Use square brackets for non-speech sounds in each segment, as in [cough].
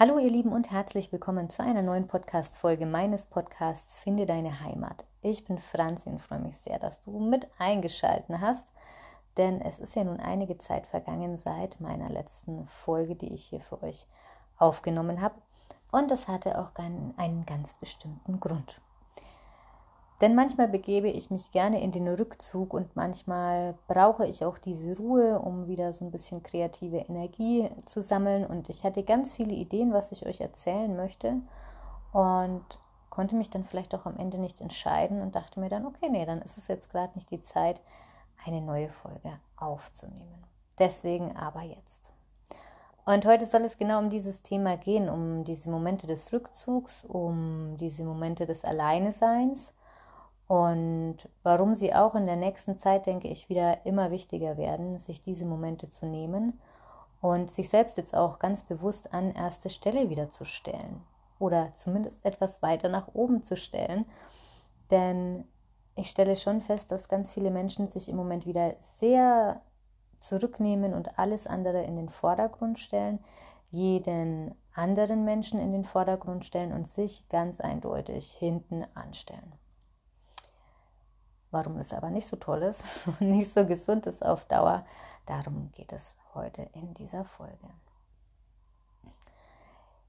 Hallo ihr Lieben und herzlich willkommen zu einer neuen Podcast-Folge meines Podcasts Finde deine Heimat. Ich bin Franzi und freue mich sehr, dass du mit eingeschalten hast, denn es ist ja nun einige Zeit vergangen seit meiner letzten Folge, die ich hier für euch aufgenommen habe und das hatte auch einen, einen ganz bestimmten Grund. Denn manchmal begebe ich mich gerne in den Rückzug und manchmal brauche ich auch diese Ruhe, um wieder so ein bisschen kreative Energie zu sammeln. Und ich hatte ganz viele Ideen, was ich euch erzählen möchte und konnte mich dann vielleicht auch am Ende nicht entscheiden und dachte mir dann, okay, nee, dann ist es jetzt gerade nicht die Zeit, eine neue Folge aufzunehmen. Deswegen aber jetzt. Und heute soll es genau um dieses Thema gehen, um diese Momente des Rückzugs, um diese Momente des Alleineseins und warum sie auch in der nächsten Zeit, denke ich, wieder immer wichtiger werden, sich diese Momente zu nehmen und sich selbst jetzt auch ganz bewusst an erste Stelle wieder zu stellen oder zumindest etwas weiter nach oben zu stellen. Denn ich stelle schon fest, dass ganz viele Menschen sich im Moment wieder sehr zurücknehmen und alles andere in den Vordergrund stellen, jeden anderen Menschen in den Vordergrund stellen und sich ganz eindeutig hinten anstellen. Warum es aber nicht so toll ist [laughs] und nicht so gesund ist auf Dauer, darum geht es heute in dieser Folge.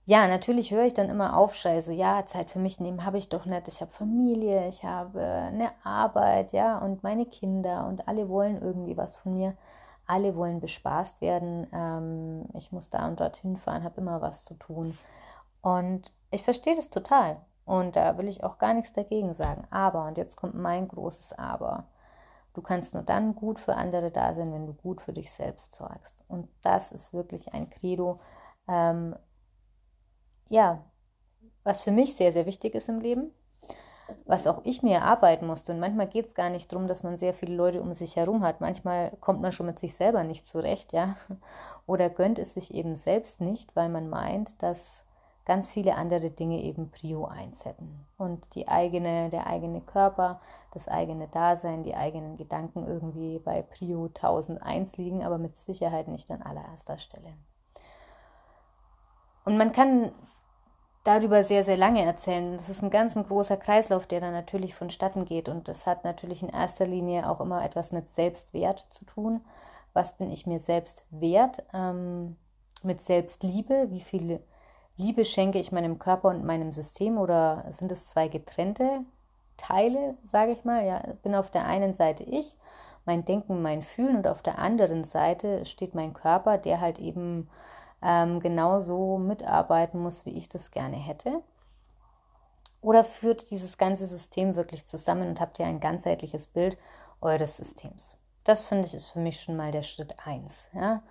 Ja, natürlich höre ich dann immer Aufschrei, so ja, Zeit für mich nehmen habe ich doch nicht. Ich habe Familie, ich habe eine Arbeit, ja, und meine Kinder und alle wollen irgendwie was von mir. Alle wollen bespaßt werden. Ähm, ich muss da und dorthin fahren, habe immer was zu tun. Und ich verstehe das total. Und da will ich auch gar nichts dagegen sagen. Aber, und jetzt kommt mein großes Aber. Du kannst nur dann gut für andere da sein, wenn du gut für dich selbst sorgst. Und das ist wirklich ein Credo, ähm, ja, was für mich sehr, sehr wichtig ist im Leben, was auch ich mir erarbeiten musste. Und manchmal geht es gar nicht darum, dass man sehr viele Leute um sich herum hat. Manchmal kommt man schon mit sich selber nicht zurecht, ja. [laughs] Oder gönnt es sich eben selbst nicht, weil man meint, dass ganz viele andere Dinge eben Prio 1 hätten. Und die eigene, der eigene Körper, das eigene Dasein, die eigenen Gedanken irgendwie bei Prio 1001 liegen, aber mit Sicherheit nicht an allererster Stelle. Und man kann darüber sehr, sehr lange erzählen. Das ist ein ganz ein großer Kreislauf, der dann natürlich vonstatten geht. Und das hat natürlich in erster Linie auch immer etwas mit Selbstwert zu tun. Was bin ich mir selbst wert? Ähm, mit Selbstliebe, wie viele Liebe schenke ich meinem Körper und meinem System oder sind es zwei getrennte Teile, sage ich mal? Ja, bin auf der einen Seite ich, mein Denken, mein Fühlen und auf der anderen Seite steht mein Körper, der halt eben ähm, genauso mitarbeiten muss, wie ich das gerne hätte. Oder führt dieses ganze System wirklich zusammen und habt ihr ein ganzheitliches Bild eures Systems? Das finde ich ist für mich schon mal der Schritt 1. Ja?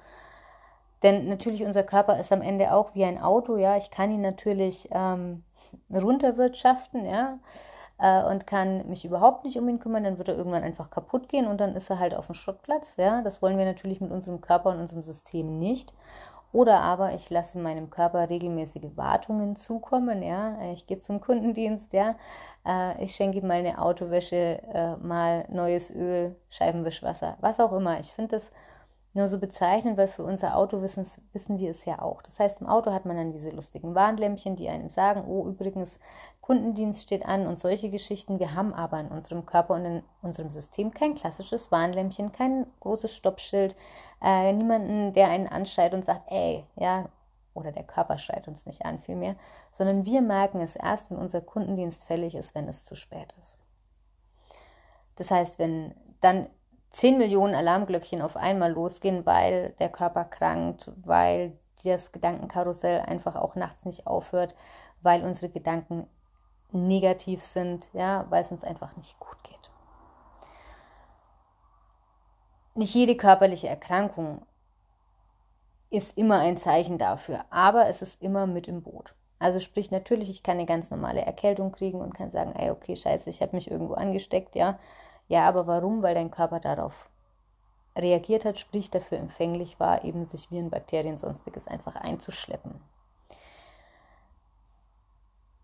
Denn natürlich, unser Körper ist am Ende auch wie ein Auto, ja. Ich kann ihn natürlich ähm, runterwirtschaften, ja, äh, und kann mich überhaupt nicht um ihn kümmern, dann wird er irgendwann einfach kaputt gehen und dann ist er halt auf dem Schrottplatz, ja. Das wollen wir natürlich mit unserem Körper und unserem System nicht. Oder aber ich lasse meinem Körper regelmäßige Wartungen zukommen, ja. Ich gehe zum Kundendienst, ja. Äh, ich schenke ihm mal eine Autowäsche, äh, mal neues Öl, Scheibenwischwasser, was auch immer. Ich finde das nur so bezeichnen, weil für unser Auto wissen, wissen wir es ja auch. Das heißt, im Auto hat man dann diese lustigen Warnlämpchen, die einem sagen, oh, übrigens, Kundendienst steht an und solche Geschichten. Wir haben aber in unserem Körper und in unserem System kein klassisches Warnlämpchen, kein großes Stoppschild, äh, niemanden, der einen anschreit und sagt, ey, ja, oder der Körper schreit uns nicht an, vielmehr, sondern wir merken es erst, wenn unser Kundendienst fällig ist, wenn es zu spät ist. Das heißt, wenn dann 10 Millionen Alarmglöckchen auf einmal losgehen, weil der Körper krankt, weil das Gedankenkarussell einfach auch nachts nicht aufhört, weil unsere Gedanken negativ sind, ja, weil es uns einfach nicht gut geht. Nicht jede körperliche Erkrankung ist immer ein Zeichen dafür, aber es ist immer mit im Boot. Also sprich natürlich, ich kann eine ganz normale Erkältung kriegen und kann sagen, ey, okay, scheiße, ich habe mich irgendwo angesteckt, ja, ja, aber warum? Weil dein Körper darauf reagiert hat, sprich dafür empfänglich war, eben sich Viren, Bakterien, sonstiges einfach einzuschleppen.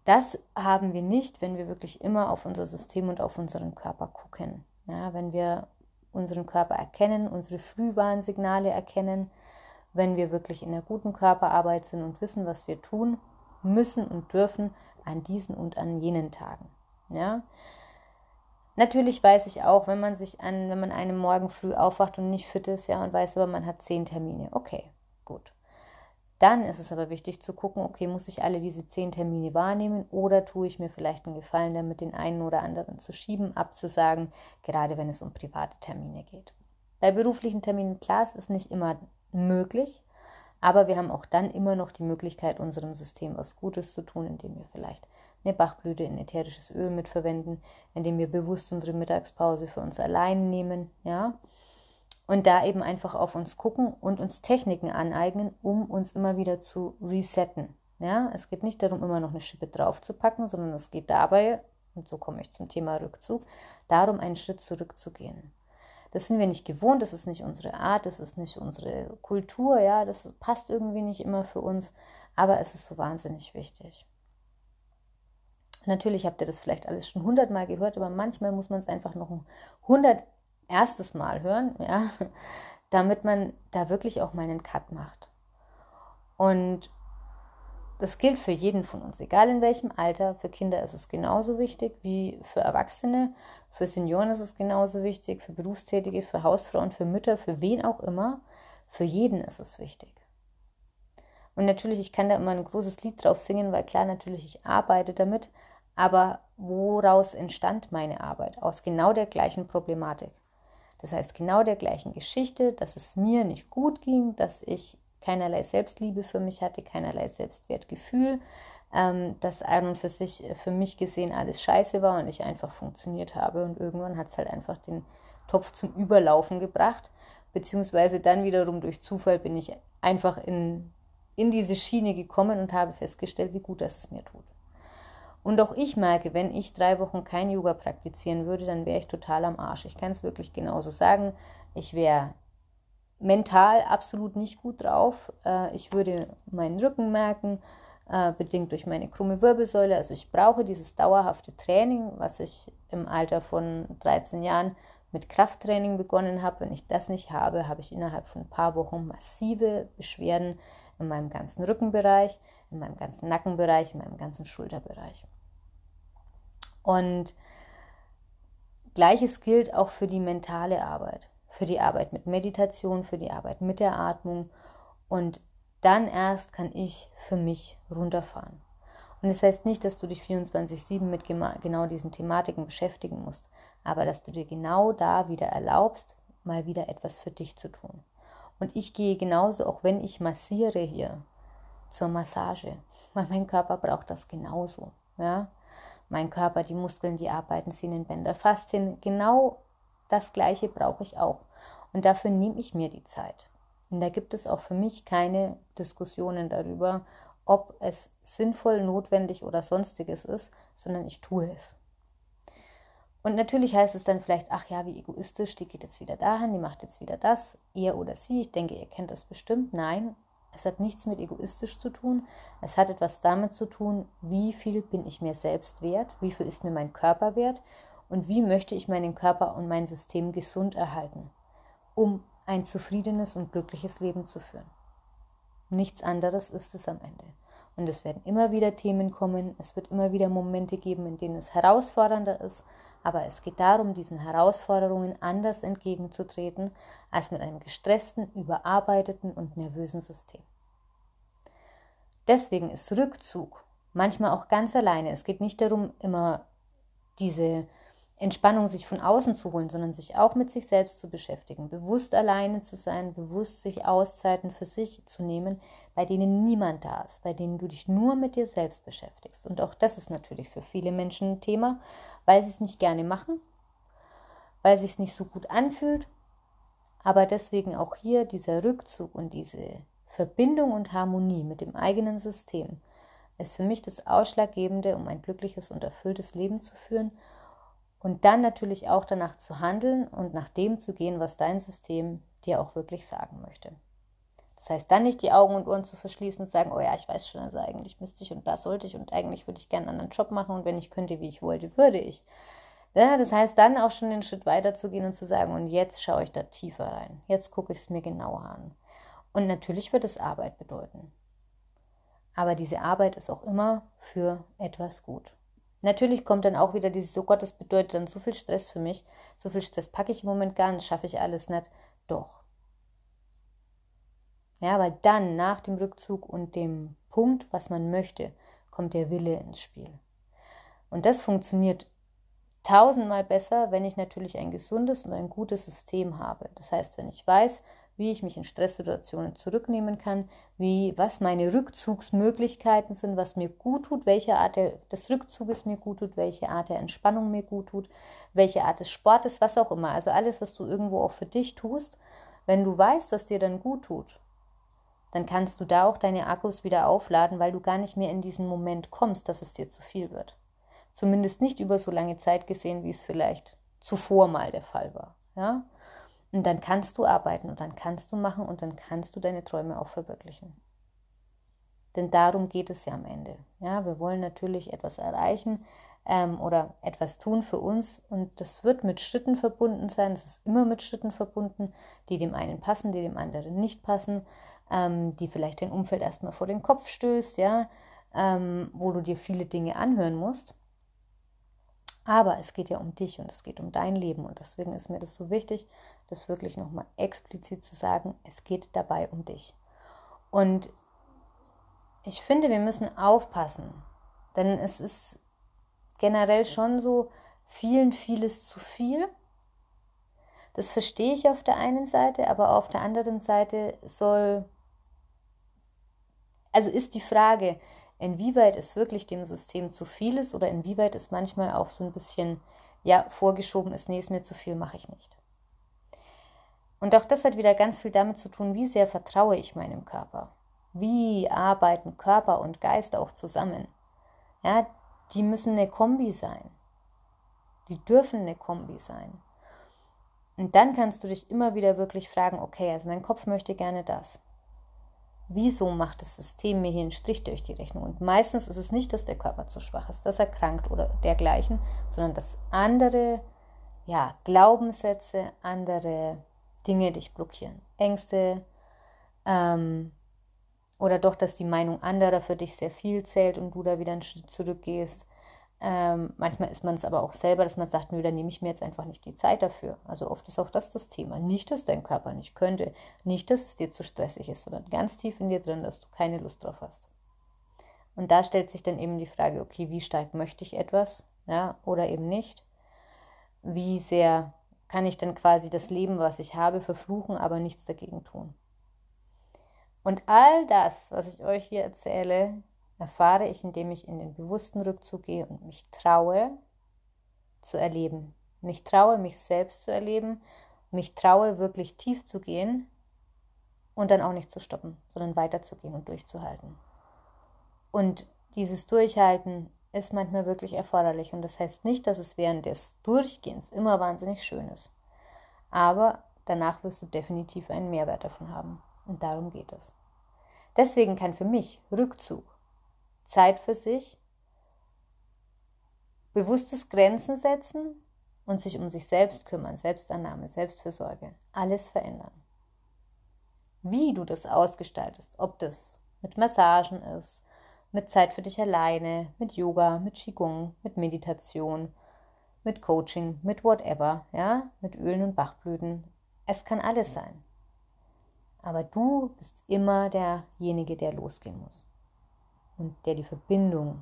Das haben wir nicht, wenn wir wirklich immer auf unser System und auf unseren Körper gucken. Ja, wenn wir unseren Körper erkennen, unsere Frühwarnsignale erkennen, wenn wir wirklich in einer guten Körperarbeit sind und wissen, was wir tun müssen und dürfen an diesen und an jenen Tagen. Ja? Natürlich weiß ich auch, wenn man sich an, wenn man einem Morgen früh aufwacht und nicht fit ist, ja, und weiß aber, man hat zehn Termine. Okay, gut. Dann ist es aber wichtig zu gucken, okay, muss ich alle diese zehn Termine wahrnehmen oder tue ich mir vielleicht einen Gefallen damit, den einen oder anderen zu schieben, abzusagen, gerade wenn es um private Termine geht. Bei beruflichen Terminen, klar, es ist nicht immer möglich, aber wir haben auch dann immer noch die Möglichkeit, unserem System was Gutes zu tun, indem wir vielleicht eine Bachblüte in ätherisches Öl mitverwenden, indem wir bewusst unsere Mittagspause für uns allein nehmen, ja. Und da eben einfach auf uns gucken und uns Techniken aneignen, um uns immer wieder zu resetten. Ja, es geht nicht darum, immer noch eine Schippe draufzupacken, sondern es geht dabei, und so komme ich zum Thema Rückzug, darum, einen Schritt zurückzugehen. Das sind wir nicht gewohnt, das ist nicht unsere Art, das ist nicht unsere Kultur, ja, das passt irgendwie nicht immer für uns, aber es ist so wahnsinnig wichtig. Natürlich habt ihr das vielleicht alles schon hundertmal gehört, aber manchmal muss man es einfach noch ein hundert erstes Mal hören, [laughs] ja, damit man da wirklich auch mal einen Cut macht. Und das gilt für jeden von uns, egal in welchem Alter. Für Kinder ist es genauso wichtig wie für Erwachsene. Für Senioren ist es genauso wichtig, für Berufstätige, für Hausfrauen, für Mütter, für wen auch immer. Für jeden ist es wichtig. Und natürlich, ich kann da immer ein großes Lied drauf singen, weil klar, natürlich, ich arbeite damit. Aber woraus entstand meine Arbeit? Aus genau der gleichen Problematik. Das heißt, genau der gleichen Geschichte, dass es mir nicht gut ging, dass ich keinerlei Selbstliebe für mich hatte, keinerlei Selbstwertgefühl, ähm, dass an und für sich für mich gesehen alles scheiße war und ich einfach funktioniert habe. Und irgendwann hat es halt einfach den Topf zum Überlaufen gebracht, beziehungsweise dann wiederum durch Zufall bin ich einfach in, in diese Schiene gekommen und habe festgestellt, wie gut das es mir tut. Und auch ich merke, wenn ich drei Wochen kein Yoga praktizieren würde, dann wäre ich total am Arsch. Ich kann es wirklich genauso sagen. Ich wäre mental absolut nicht gut drauf. Äh, ich würde meinen Rücken merken, äh, bedingt durch meine krumme Wirbelsäule. Also ich brauche dieses dauerhafte Training, was ich im Alter von 13 Jahren mit Krafttraining begonnen habe. Wenn ich das nicht habe, habe ich innerhalb von ein paar Wochen massive Beschwerden in meinem ganzen Rückenbereich, in meinem ganzen Nackenbereich, in meinem ganzen Schulterbereich. Und gleiches gilt auch für die mentale Arbeit für die Arbeit mit Meditation, für die Arbeit mit der Atmung und dann erst kann ich für mich runterfahren. Und das heißt nicht, dass du dich 24-7 mit genau diesen Thematiken beschäftigen musst, aber dass du dir genau da wieder erlaubst, mal wieder etwas für dich zu tun. Und ich gehe genauso, auch wenn ich massiere hier, zur Massage, [laughs] weil mein Körper braucht das genauso. Ja? Mein Körper, die Muskeln, die arbeiten, Sehnenbänder, Faszien, genau das Gleiche brauche ich auch. Und dafür nehme ich mir die Zeit. Und da gibt es auch für mich keine Diskussionen darüber, ob es sinnvoll, notwendig oder sonstiges ist, sondern ich tue es. Und natürlich heißt es dann vielleicht, ach ja, wie egoistisch, die geht jetzt wieder dahin, die macht jetzt wieder das, ihr oder sie. Ich denke, ihr kennt das bestimmt. Nein, es hat nichts mit egoistisch zu tun. Es hat etwas damit zu tun, wie viel bin ich mir selbst wert, wie viel ist mir mein Körper wert und wie möchte ich meinen Körper und mein System gesund erhalten, um ein zufriedenes und glückliches Leben zu führen. Nichts anderes ist es am Ende. Und es werden immer wieder Themen kommen, es wird immer wieder Momente geben, in denen es herausfordernder ist, aber es geht darum, diesen Herausforderungen anders entgegenzutreten als mit einem gestressten, überarbeiteten und nervösen System. Deswegen ist Rückzug manchmal auch ganz alleine. Es geht nicht darum, immer diese Entspannung sich von außen zu holen, sondern sich auch mit sich selbst zu beschäftigen, bewusst alleine zu sein, bewusst sich Auszeiten für sich zu nehmen, bei denen niemand da ist, bei denen du dich nur mit dir selbst beschäftigst. Und auch das ist natürlich für viele Menschen ein Thema, weil sie es nicht gerne machen, weil es sich nicht so gut anfühlt, aber deswegen auch hier dieser Rückzug und diese Verbindung und Harmonie mit dem eigenen System ist für mich das Ausschlaggebende, um ein glückliches und erfülltes Leben zu führen und dann natürlich auch danach zu handeln und nach dem zu gehen, was dein System dir auch wirklich sagen möchte. Das heißt, dann nicht die Augen und Ohren zu verschließen und sagen, oh ja, ich weiß schon, also eigentlich müsste ich und das sollte ich und eigentlich würde ich gerne einen anderen Job machen und wenn ich könnte, wie ich wollte, würde ich. Ja, das heißt, dann auch schon den Schritt weiter zu gehen und zu sagen, und jetzt schaue ich da tiefer rein. Jetzt gucke ich es mir genauer an. Und natürlich wird es Arbeit bedeuten. Aber diese Arbeit ist auch immer für etwas gut. Natürlich kommt dann auch wieder dieses, so oh Gott, das bedeutet dann so viel Stress für mich. So viel Stress packe ich im Moment gar nicht, schaffe ich alles nicht. Doch. Ja, weil dann nach dem Rückzug und dem Punkt, was man möchte, kommt der Wille ins Spiel. Und das funktioniert tausendmal besser, wenn ich natürlich ein gesundes und ein gutes System habe. Das heißt, wenn ich weiß, wie ich mich in Stresssituationen zurücknehmen kann, wie, was meine Rückzugsmöglichkeiten sind, was mir gut tut, welche Art des Rückzuges mir gut tut, welche Art der Entspannung mir gut tut, welche Art des Sportes, was auch immer. Also alles, was du irgendwo auch für dich tust, wenn du weißt, was dir dann gut tut, dann kannst du da auch deine Akkus wieder aufladen, weil du gar nicht mehr in diesen Moment kommst, dass es dir zu viel wird. Zumindest nicht über so lange Zeit gesehen, wie es vielleicht zuvor mal der Fall war. Ja? Und dann kannst du arbeiten und dann kannst du machen und dann kannst du deine Träume auch verwirklichen. Denn darum geht es ja am Ende. Ja, wir wollen natürlich etwas erreichen ähm, oder etwas tun für uns und das wird mit Schritten verbunden sein. Es ist immer mit Schritten verbunden, die dem einen passen, die dem anderen nicht passen, ähm, die vielleicht dein Umfeld erstmal vor den Kopf stößt, ja, ähm, wo du dir viele Dinge anhören musst. Aber es geht ja um dich und es geht um dein Leben und deswegen ist mir das so wichtig, das wirklich nochmal explizit zu sagen, es geht dabei um dich. Und ich finde, wir müssen aufpassen, denn es ist generell schon so vielen vieles zu viel. Das verstehe ich auf der einen Seite, aber auf der anderen Seite soll, also ist die Frage, inwieweit es wirklich dem System zu viel ist oder inwieweit es manchmal auch so ein bisschen, ja, vorgeschoben ist, nee, ist mir zu viel, mache ich nicht. Und auch das hat wieder ganz viel damit zu tun, wie sehr vertraue ich meinem Körper. Wie arbeiten Körper und Geist auch zusammen? Ja, die müssen eine Kombi sein. Die dürfen eine Kombi sein. Und dann kannst du dich immer wieder wirklich fragen, okay, also mein Kopf möchte gerne das. Wieso macht das System mir hier einen Strich durch die Rechnung? Und meistens ist es nicht, dass der Körper zu schwach ist, dass er krankt oder dergleichen, sondern dass andere ja, Glaubenssätze, andere Dinge dich blockieren. Ängste ähm, oder doch, dass die Meinung anderer für dich sehr viel zählt und du da wieder einen Schritt zurückgehst. Ähm, manchmal ist man es aber auch selber, dass man sagt, nö, da nehme ich mir jetzt einfach nicht die Zeit dafür. Also oft ist auch das das Thema. Nicht, dass dein Körper nicht könnte, nicht, dass es dir zu stressig ist, sondern ganz tief in dir drin, dass du keine Lust drauf hast. Und da stellt sich dann eben die Frage, okay, wie stark möchte ich etwas, ja, oder eben nicht? Wie sehr kann ich dann quasi das Leben, was ich habe, verfluchen, aber nichts dagegen tun. Und all das, was ich euch hier erzähle, erfahre ich, indem ich in den bewussten Rückzug gehe und mich traue zu erleben. Mich traue, mich selbst zu erleben, mich traue, wirklich tief zu gehen und dann auch nicht zu stoppen, sondern weiterzugehen und durchzuhalten. Und dieses Durchhalten ist manchmal wirklich erforderlich. Und das heißt nicht, dass es während des Durchgehens immer wahnsinnig schön ist. Aber danach wirst du definitiv einen Mehrwert davon haben. Und darum geht es. Deswegen kann für mich Rückzug, Zeit für sich, bewusstes Grenzen setzen und sich um sich selbst kümmern, Selbstannahme, Selbstfürsorge, alles verändern. Wie du das ausgestaltest, ob das mit Massagen ist, mit Zeit für dich alleine, mit Yoga, mit Qigong, mit Meditation, mit Coaching, mit whatever, ja, mit Ölen und Bachblüten. Es kann alles sein. Aber du bist immer derjenige, der losgehen muss und der die Verbindung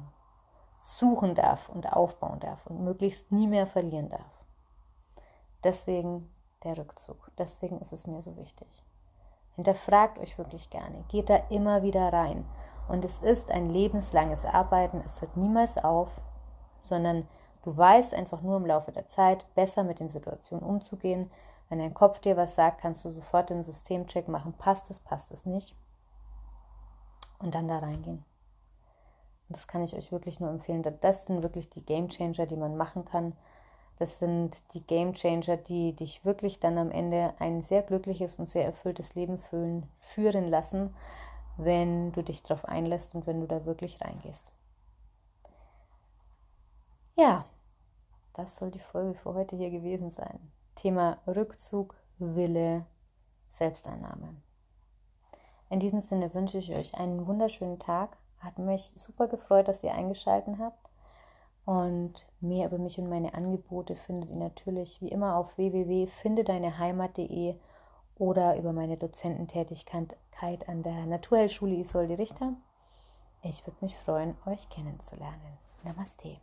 suchen darf und aufbauen darf und möglichst nie mehr verlieren darf. Deswegen der Rückzug. Deswegen ist es mir so wichtig. Hinterfragt euch wirklich gerne. Geht da immer wieder rein. Und es ist ein lebenslanges Arbeiten, es hört niemals auf, sondern du weißt einfach nur im Laufe der Zeit besser mit den Situationen umzugehen. Wenn dein Kopf dir was sagt, kannst du sofort den Systemcheck machen, passt es, passt es nicht. Und dann da reingehen. Und das kann ich euch wirklich nur empfehlen. Das sind wirklich die Game Changer, die man machen kann. Das sind die Game Changer, die dich wirklich dann am Ende ein sehr glückliches und sehr erfülltes Leben führen lassen wenn du dich darauf einlässt und wenn du da wirklich reingehst. Ja, das soll die Folge für heute hier gewesen sein. Thema Rückzug, Wille, Selbsteinnahme. In diesem Sinne wünsche ich euch einen wunderschönen Tag. Hat mich super gefreut, dass ihr eingeschaltet habt. Und mehr über mich und meine Angebote findet ihr natürlich wie immer auf www.findedeineheimat.de oder über meine Dozententätigkeit an der Naturheilschule Isolde Richter. Ich würde mich freuen, euch kennenzulernen. Namaste.